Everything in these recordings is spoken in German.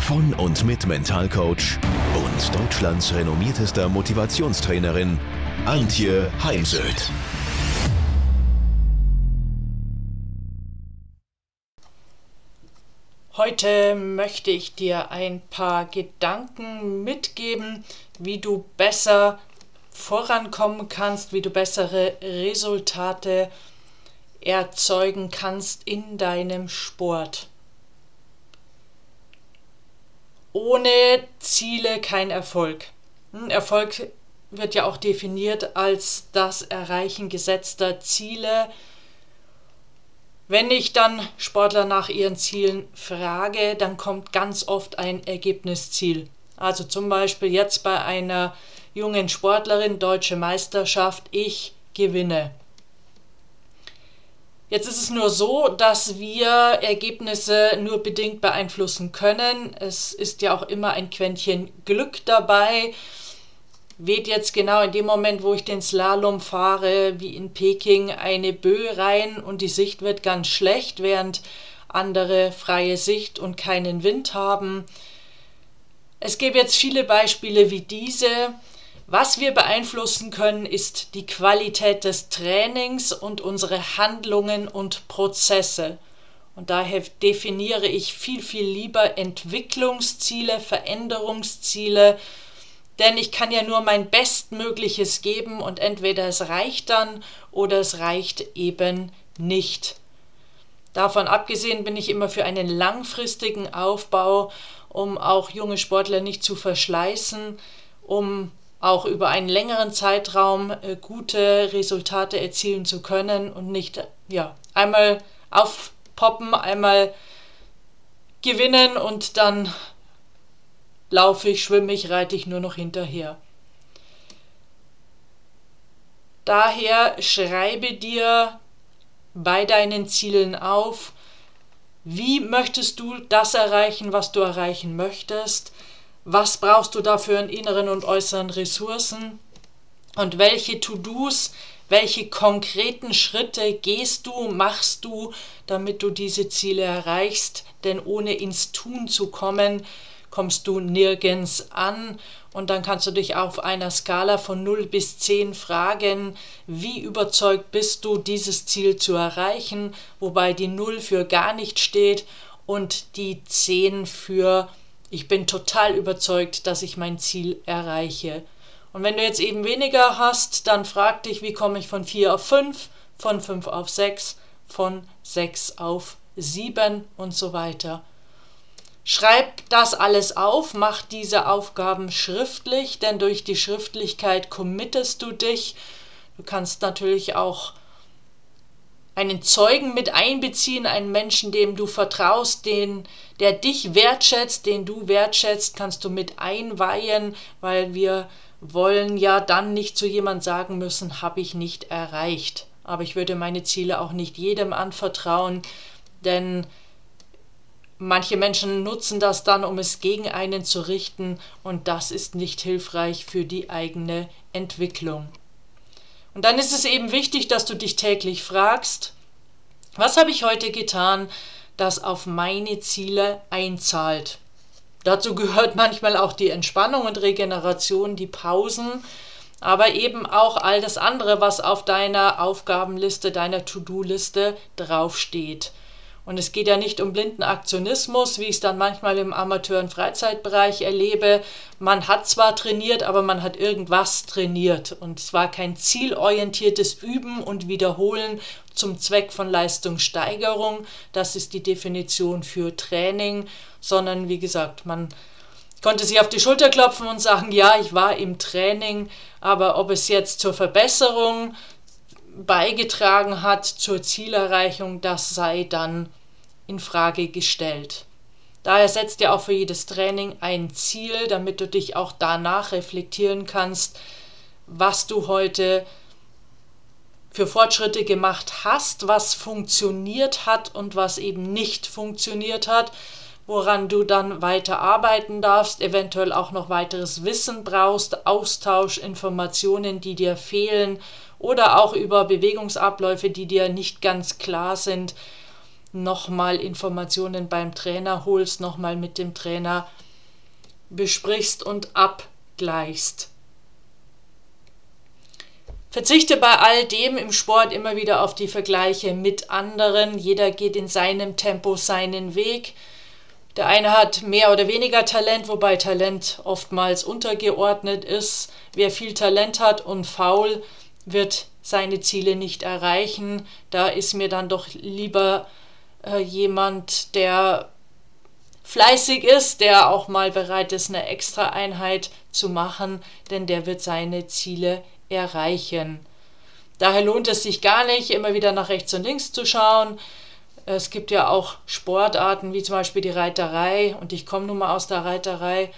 von und mit Mentalcoach und Deutschlands renommiertester Motivationstrainerin Antje Heimsöth. Heute möchte ich dir ein paar Gedanken mitgeben, wie du besser vorankommen kannst, wie du bessere Resultate erzeugen kannst in deinem Sport. Ohne Ziele kein Erfolg. Hm, Erfolg wird ja auch definiert als das Erreichen gesetzter Ziele. Wenn ich dann Sportler nach ihren Zielen frage, dann kommt ganz oft ein Ergebnisziel. Also zum Beispiel jetzt bei einer jungen Sportlerin, deutsche Meisterschaft, ich gewinne. Jetzt ist es nur so, dass wir Ergebnisse nur bedingt beeinflussen können. Es ist ja auch immer ein Quäntchen Glück dabei. Weht jetzt genau in dem Moment, wo ich den Slalom fahre, wie in Peking, eine Böe rein und die Sicht wird ganz schlecht, während andere freie Sicht und keinen Wind haben. Es gäbe jetzt viele Beispiele wie diese. Was wir beeinflussen können, ist die Qualität des Trainings und unsere Handlungen und Prozesse. Und daher definiere ich viel, viel lieber Entwicklungsziele, Veränderungsziele, denn ich kann ja nur mein Bestmögliches geben und entweder es reicht dann oder es reicht eben nicht. Davon abgesehen bin ich immer für einen langfristigen Aufbau, um auch junge Sportler nicht zu verschleißen, um auch über einen längeren Zeitraum äh, gute Resultate erzielen zu können und nicht ja, einmal aufpoppen, einmal gewinnen und dann laufe ich, schwimme ich, reite ich nur noch hinterher. Daher schreibe dir bei deinen Zielen auf, wie möchtest du das erreichen, was du erreichen möchtest? Was brauchst du dafür in inneren und äußeren Ressourcen? Und welche To-Dos, welche konkreten Schritte gehst du, machst du, damit du diese Ziele erreichst, denn ohne ins Tun zu kommen, kommst du nirgends an. Und dann kannst du dich auf einer Skala von 0 bis 10 fragen, wie überzeugt bist du, dieses Ziel zu erreichen, wobei die 0 für gar nicht steht und die 10 für ich bin total überzeugt, dass ich mein Ziel erreiche. Und wenn du jetzt eben weniger hast, dann frag dich, wie komme ich von 4 auf 5, von 5 auf 6, von 6 auf 7 und so weiter. Schreib das alles auf, mach diese Aufgaben schriftlich, denn durch die Schriftlichkeit committest du dich. Du kannst natürlich auch einen Zeugen mit einbeziehen, einen Menschen, dem du vertraust, den, der dich wertschätzt, den du wertschätzt, kannst du mit einweihen, weil wir wollen ja dann nicht zu jemand sagen müssen, habe ich nicht erreicht. Aber ich würde meine Ziele auch nicht jedem anvertrauen, denn manche Menschen nutzen das dann, um es gegen einen zu richten, und das ist nicht hilfreich für die eigene Entwicklung. Und dann ist es eben wichtig, dass du dich täglich fragst, was habe ich heute getan, das auf meine Ziele einzahlt? Dazu gehört manchmal auch die Entspannung und Regeneration, die Pausen, aber eben auch all das andere, was auf deiner Aufgabenliste, deiner To-Do-Liste draufsteht. Und es geht ja nicht um blinden Aktionismus, wie ich es dann manchmal im Amateur- und Freizeitbereich erlebe. Man hat zwar trainiert, aber man hat irgendwas trainiert. Und es war kein zielorientiertes Üben und Wiederholen zum Zweck von Leistungssteigerung. Das ist die Definition für Training, sondern wie gesagt, man konnte sich auf die Schulter klopfen und sagen, ja, ich war im Training, aber ob es jetzt zur Verbesserung beigetragen hat zur Zielerreichung, das sei dann in Frage gestellt. Daher setzt dir auch für jedes Training ein Ziel, damit du dich auch danach reflektieren kannst, was du heute für Fortschritte gemacht hast, was funktioniert hat und was eben nicht funktioniert hat, woran du dann weiter arbeiten darfst, eventuell auch noch weiteres Wissen brauchst, Austausch, Informationen, die dir fehlen oder auch über Bewegungsabläufe, die dir nicht ganz klar sind, nochmal Informationen beim Trainer holst, nochmal mit dem Trainer besprichst und abgleichst. Verzichte bei all dem im Sport immer wieder auf die Vergleiche mit anderen. Jeder geht in seinem Tempo seinen Weg. Der eine hat mehr oder weniger Talent, wobei Talent oftmals untergeordnet ist. Wer viel Talent hat und faul, wird seine Ziele nicht erreichen. Da ist mir dann doch lieber äh, jemand, der fleißig ist, der auch mal bereit ist, eine extra Einheit zu machen, denn der wird seine Ziele erreichen. Daher lohnt es sich gar nicht, immer wieder nach rechts und links zu schauen. Es gibt ja auch Sportarten wie zum Beispiel die Reiterei und ich komme nun mal aus der Reiterei,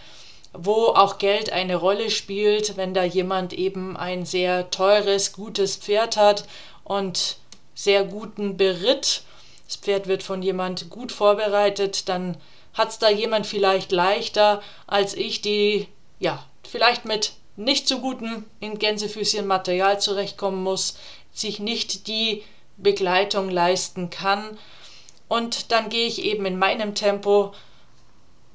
wo auch Geld eine Rolle spielt, wenn da jemand eben ein sehr teures, gutes Pferd hat und sehr guten Beritt. Das Pferd wird von jemand gut vorbereitet, dann hat es da jemand vielleicht leichter als ich, die ja vielleicht mit nicht so gutem in Gänsefüßchen Material zurechtkommen muss, sich nicht die Begleitung leisten kann. Und dann gehe ich eben in meinem Tempo,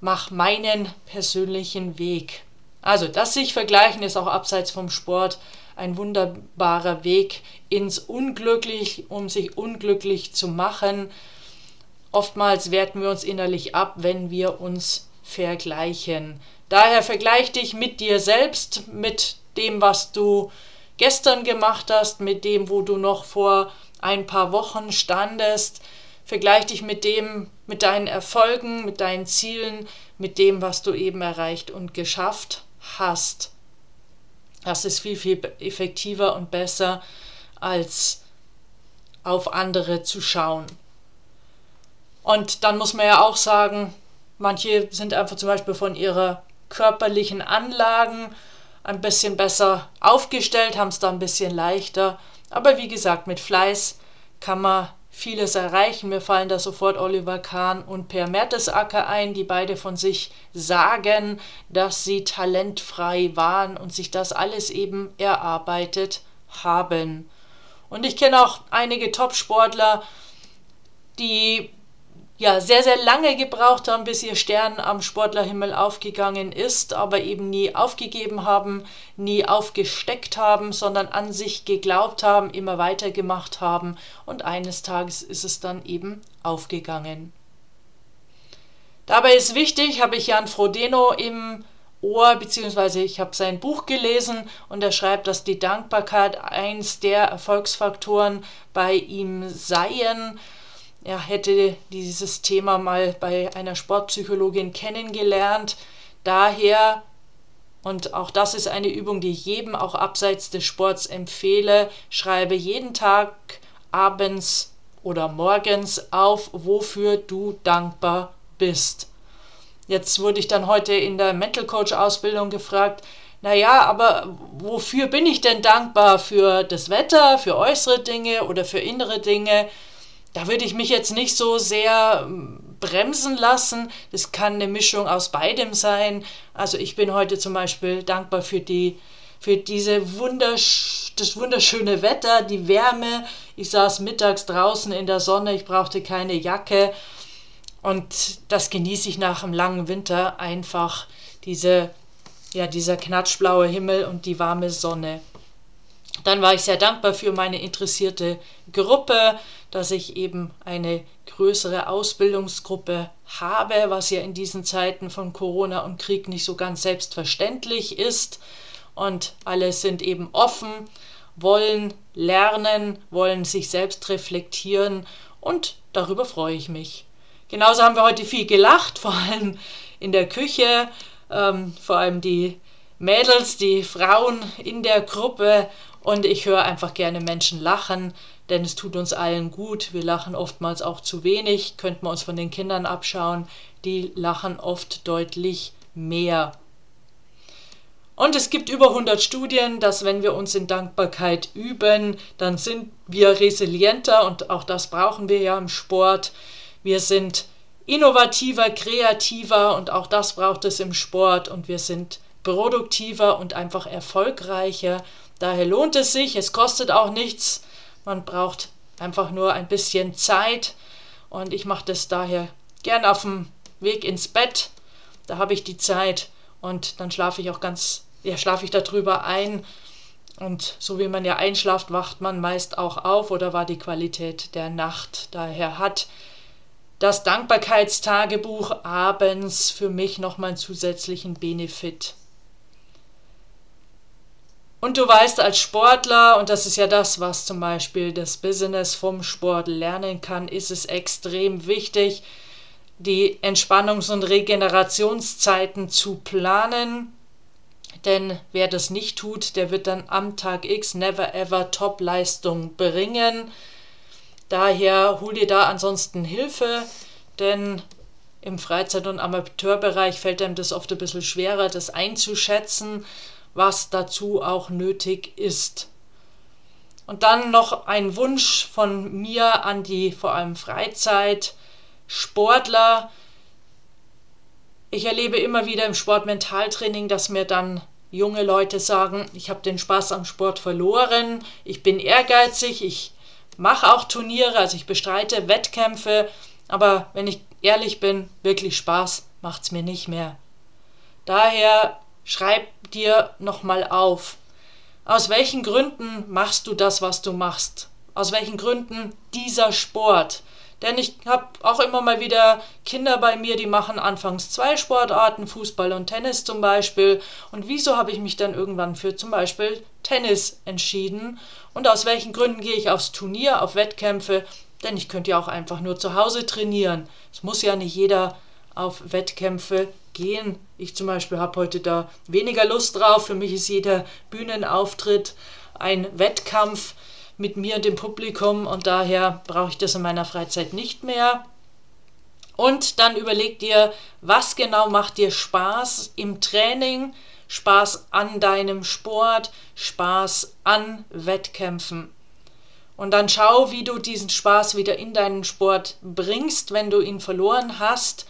mache meinen persönlichen Weg. Also das sich vergleichen ist auch abseits vom Sport ein wunderbarer Weg ins Unglücklich, um sich unglücklich zu machen. Oftmals werten wir uns innerlich ab, wenn wir uns vergleichen. Daher vergleich dich mit dir selbst, mit dem, was du gestern gemacht hast, mit dem, wo du noch vor ein paar Wochen standest. Vergleich dich mit dem, mit deinen Erfolgen, mit deinen Zielen, mit dem, was du eben erreicht und geschafft hast. Das ist viel, viel effektiver und besser, als auf andere zu schauen. Und dann muss man ja auch sagen, manche sind einfach zum Beispiel von ihrer körperlichen Anlagen ein bisschen besser aufgestellt, haben es da ein bisschen leichter. Aber wie gesagt, mit Fleiß kann man vieles erreichen. Mir fallen da sofort Oliver Kahn und Per Mertesacker ein, die beide von sich sagen, dass sie talentfrei waren und sich das alles eben erarbeitet haben. Und ich kenne auch einige Top-Sportler, die ja, sehr, sehr lange gebraucht haben, bis ihr Stern am Sportlerhimmel aufgegangen ist, aber eben nie aufgegeben haben, nie aufgesteckt haben, sondern an sich geglaubt haben, immer weitergemacht haben und eines Tages ist es dann eben aufgegangen. Dabei ist wichtig, habe ich Jan Frodeno im Ohr, beziehungsweise ich habe sein Buch gelesen und er schreibt, dass die Dankbarkeit eins der Erfolgsfaktoren bei ihm seien er hätte dieses Thema mal bei einer Sportpsychologin kennengelernt. Daher, und auch das ist eine Übung, die ich jedem auch abseits des Sports empfehle, schreibe jeden Tag abends oder morgens auf, wofür du dankbar bist. Jetzt wurde ich dann heute in der Mental Coach Ausbildung gefragt, naja, aber wofür bin ich denn dankbar? Für das Wetter, für äußere Dinge oder für innere Dinge? Da würde ich mich jetzt nicht so sehr ähm, bremsen lassen. Das kann eine Mischung aus beidem sein. Also ich bin heute zum Beispiel dankbar für die für diese wundersch das wunderschöne Wetter, die Wärme. Ich saß mittags draußen in der Sonne, ich brauchte keine Jacke und das genieße ich nach einem langen Winter einfach diese ja dieser knatschblaue Himmel und die warme Sonne. Dann war ich sehr dankbar für meine interessierte Gruppe, dass ich eben eine größere Ausbildungsgruppe habe, was ja in diesen Zeiten von Corona und Krieg nicht so ganz selbstverständlich ist. Und alle sind eben offen, wollen lernen, wollen sich selbst reflektieren und darüber freue ich mich. Genauso haben wir heute viel gelacht, vor allem in der Küche, ähm, vor allem die Mädels, die Frauen in der Gruppe und ich höre einfach gerne Menschen lachen. denn es tut uns allen gut. Wir lachen oftmals auch zu wenig, könnten wir uns von den Kindern abschauen, die lachen oft deutlich mehr. Und es gibt über 100 Studien, dass wenn wir uns in Dankbarkeit üben, dann sind wir resilienter und auch das brauchen wir ja im Sport. Wir sind innovativer, kreativer und auch das braucht es im Sport und wir sind produktiver und einfach erfolgreicher. Daher lohnt es sich, es kostet auch nichts, man braucht einfach nur ein bisschen Zeit und ich mache das daher gern auf dem Weg ins Bett. Da habe ich die Zeit und dann schlafe ich auch ganz ja, schlafe ich darüber ein. Und so wie man ja einschlaft, wacht man meist auch auf oder war die Qualität der Nacht. Daher hat das Dankbarkeitstagebuch abends für mich nochmal einen zusätzlichen Benefit. Und du weißt als Sportler, und das ist ja das, was zum Beispiel das Business vom Sport lernen kann, ist es extrem wichtig, die Entspannungs- und Regenerationszeiten zu planen, denn wer das nicht tut, der wird dann am Tag X never ever Top-Leistung bringen. Daher hol dir da ansonsten Hilfe, denn im Freizeit- und Amateurbereich fällt einem das oft ein bisschen schwerer, das einzuschätzen, was dazu auch nötig ist. Und dann noch ein Wunsch von mir an die vor allem Freizeit-Sportler. Ich erlebe immer wieder im Sportmentaltraining, dass mir dann junge Leute sagen, ich habe den Spaß am Sport verloren, ich bin ehrgeizig, ich mache auch Turniere, also ich bestreite Wettkämpfe, aber wenn ich ehrlich bin, wirklich Spaß macht es mir nicht mehr. Daher schreib dir nochmal auf, aus welchen Gründen machst du das, was du machst? Aus welchen Gründen dieser Sport? Denn ich habe auch immer mal wieder Kinder bei mir, die machen anfangs zwei Sportarten, Fußball und Tennis zum Beispiel. Und wieso habe ich mich dann irgendwann für zum Beispiel Tennis entschieden? Und aus welchen Gründen gehe ich aufs Turnier, auf Wettkämpfe? Denn ich könnte ja auch einfach nur zu Hause trainieren. Es muss ja nicht jeder auf Wettkämpfe gehen. Ich zum Beispiel habe heute da weniger Lust drauf. Für mich ist jeder Bühnenauftritt ein Wettkampf mit mir und dem Publikum und daher brauche ich das in meiner Freizeit nicht mehr. Und dann überleg dir, was genau macht dir Spaß im Training, Spaß an deinem Sport, Spaß an Wettkämpfen. Und dann schau, wie du diesen Spaß wieder in deinen Sport bringst, wenn du ihn verloren hast.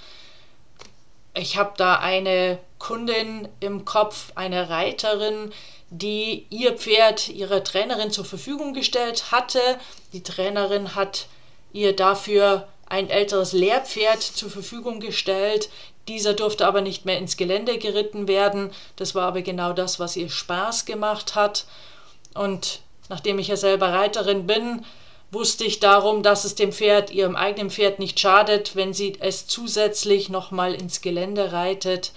Ich habe da eine Kundin im Kopf, eine Reiterin, die ihr Pferd ihrer Trainerin zur Verfügung gestellt hatte. Die Trainerin hat ihr dafür ein älteres Lehrpferd zur Verfügung gestellt. Dieser durfte aber nicht mehr ins Gelände geritten werden. Das war aber genau das, was ihr Spaß gemacht hat. Und nachdem ich ja selber Reiterin bin, wusste ich darum, dass es dem Pferd, ihrem eigenen Pferd nicht schadet, wenn sie es zusätzlich nochmal ins Gelände reitet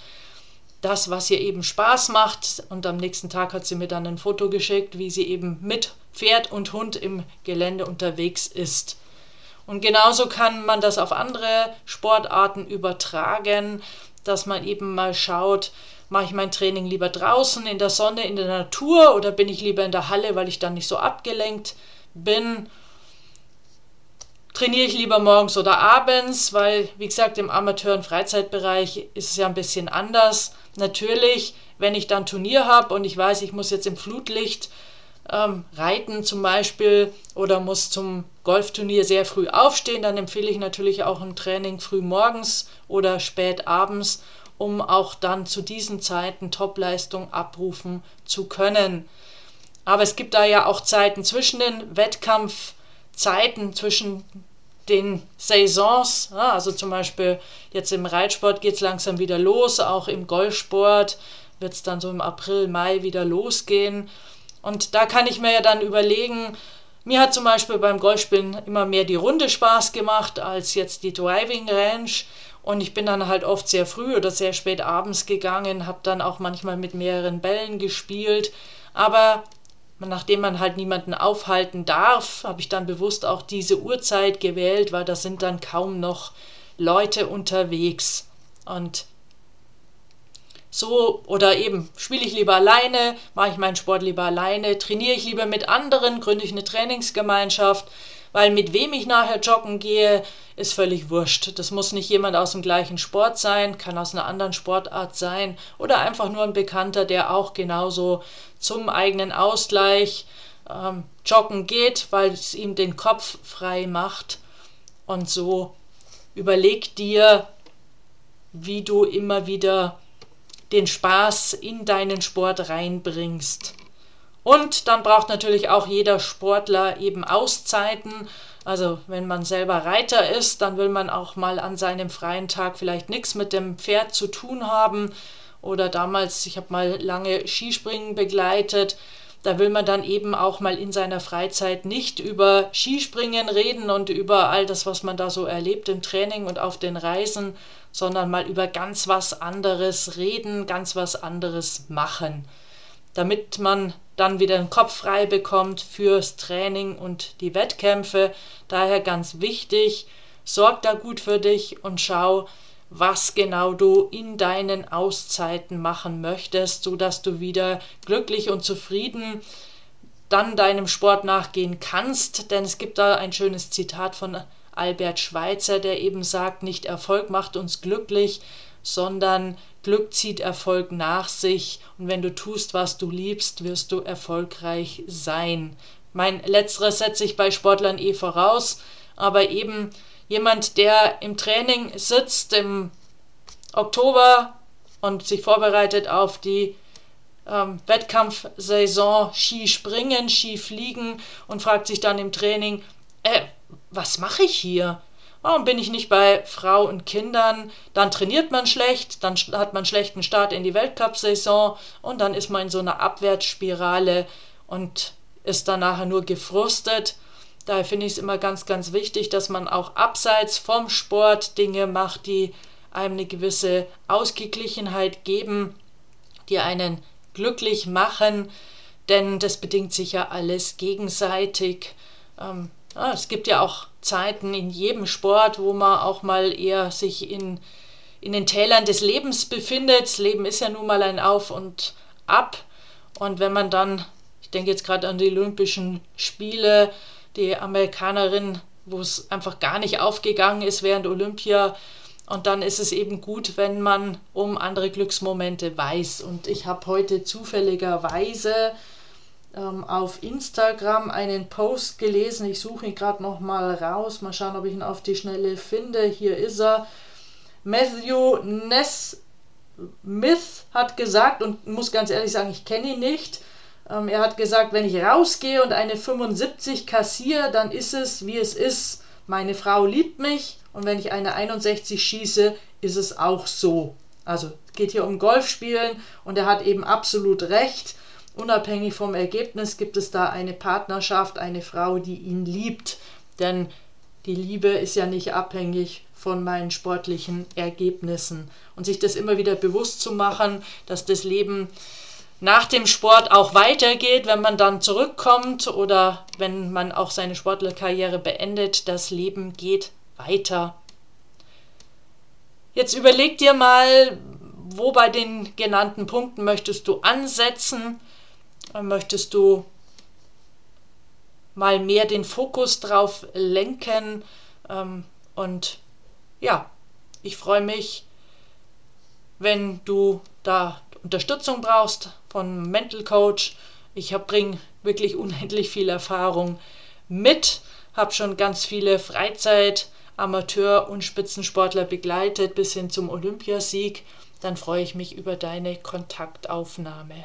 das, was ihr eben Spaß macht. Und am nächsten Tag hat sie mir dann ein Foto geschickt, wie sie eben mit Pferd und Hund im Gelände unterwegs ist. Und genauso kann man das auf andere Sportarten übertragen, dass man eben mal schaut, mache ich mein Training lieber draußen in der Sonne, in der Natur oder bin ich lieber in der Halle, weil ich dann nicht so abgelenkt bin trainiere ich lieber morgens oder abends, weil, wie gesagt, im Amateur- und Freizeitbereich ist es ja ein bisschen anders. Natürlich, wenn ich dann Turnier habe und ich weiß, ich muss jetzt im Flutlicht ähm, reiten zum Beispiel oder muss zum Golfturnier sehr früh aufstehen, dann empfehle ich natürlich auch ein Training früh morgens oder spät abends, um auch dann zu diesen Zeiten Topleistung abrufen zu können. Aber es gibt da ja auch Zeiten zwischen den Wettkampfzeiten, zwischen den Saisons, also zum Beispiel jetzt im Reitsport geht es langsam wieder los, auch im Golfsport wird es dann so im April, Mai wieder losgehen. Und da kann ich mir ja dann überlegen, mir hat zum Beispiel beim Golfspielen immer mehr die Runde Spaß gemacht als jetzt die Driving Range. Und ich bin dann halt oft sehr früh oder sehr spät abends gegangen, habe dann auch manchmal mit mehreren Bällen gespielt. Aber nachdem man halt niemanden aufhalten darf, habe ich dann bewusst auch diese Uhrzeit gewählt, weil da sind dann kaum noch Leute unterwegs. Und so oder eben spiele ich lieber alleine, mache ich meinen Sport lieber alleine, trainiere ich lieber mit anderen, gründe ich eine Trainingsgemeinschaft, weil mit wem ich nachher joggen gehe, ist völlig wurscht. Das muss nicht jemand aus dem gleichen Sport sein, kann aus einer anderen Sportart sein oder einfach nur ein Bekannter, der auch genauso zum eigenen Ausgleich ähm, joggen geht, weil es ihm den Kopf frei macht. Und so überleg dir, wie du immer wieder den Spaß in deinen Sport reinbringst. Und dann braucht natürlich auch jeder Sportler eben Auszeiten. Also wenn man selber Reiter ist, dann will man auch mal an seinem freien Tag vielleicht nichts mit dem Pferd zu tun haben. Oder damals, ich habe mal lange Skispringen begleitet, da will man dann eben auch mal in seiner Freizeit nicht über Skispringen reden und über all das, was man da so erlebt im Training und auf den Reisen, sondern mal über ganz was anderes reden, ganz was anderes machen, damit man dann wieder den Kopf frei bekommt fürs Training und die Wettkämpfe. Daher ganz wichtig, sorg da gut für dich und schau, was genau du in deinen Auszeiten machen möchtest, so dass du wieder glücklich und zufrieden dann deinem Sport nachgehen kannst, denn es gibt da ein schönes Zitat von Albert Schweitzer, der eben sagt, nicht Erfolg macht uns glücklich, sondern Glück zieht Erfolg nach sich und wenn du tust, was du liebst, wirst du erfolgreich sein. Mein letzteres setze ich bei Sportlern eh voraus, aber eben jemand, der im Training sitzt im Oktober und sich vorbereitet auf die ähm, Wettkampfsaison Skispringen, Skifliegen und fragt sich dann im Training, äh, was mache ich hier? Warum bin ich nicht bei Frau und Kindern? Dann trainiert man schlecht, dann hat man schlechten Start in die Weltcup-Saison und dann ist man in so einer Abwärtsspirale und ist dann nachher nur gefrustet. Daher finde ich es immer ganz, ganz wichtig, dass man auch abseits vom Sport Dinge macht, die einem eine gewisse Ausgeglichenheit geben, die einen glücklich machen, denn das bedingt sich ja alles gegenseitig. Ähm, ja, es gibt ja auch Zeiten in jedem Sport, wo man auch mal eher sich in, in den Tälern des Lebens befindet. Das Leben ist ja nun mal ein Auf und Ab. Und wenn man dann, ich denke jetzt gerade an die Olympischen Spiele, die Amerikanerin, wo es einfach gar nicht aufgegangen ist während Olympia. Und dann ist es eben gut, wenn man um andere Glücksmomente weiß. Und ich habe heute zufälligerweise ähm, auf Instagram einen Post gelesen. Ich suche ihn gerade noch mal raus. Mal schauen, ob ich ihn auf die Schnelle finde. Hier ist er. Matthew Nesmith hat gesagt, und muss ganz ehrlich sagen, ich kenne ihn nicht, ähm, er hat gesagt, wenn ich rausgehe und eine 75 kassiere, dann ist es, wie es ist. Meine Frau liebt mich und wenn ich eine 61 schieße, ist es auch so. Also es geht hier um Golfspielen und er hat eben absolut recht. Unabhängig vom Ergebnis gibt es da eine Partnerschaft, eine Frau, die ihn liebt. Denn die Liebe ist ja nicht abhängig von meinen sportlichen Ergebnissen. Und sich das immer wieder bewusst zu machen, dass das Leben nach dem Sport auch weitergeht, wenn man dann zurückkommt oder wenn man auch seine Sportlerkarriere beendet. Das Leben geht weiter. Jetzt überleg dir mal, wo bei den genannten Punkten möchtest du ansetzen? Möchtest du mal mehr den Fokus drauf lenken? Ähm, und ja, ich freue mich, wenn du da Unterstützung brauchst von Mental Coach. Ich bringe wirklich unendlich viel Erfahrung mit, habe schon ganz viele Freizeit, Amateur- und Spitzensportler begleitet bis hin zum Olympiasieg. Dann freue ich mich über deine Kontaktaufnahme.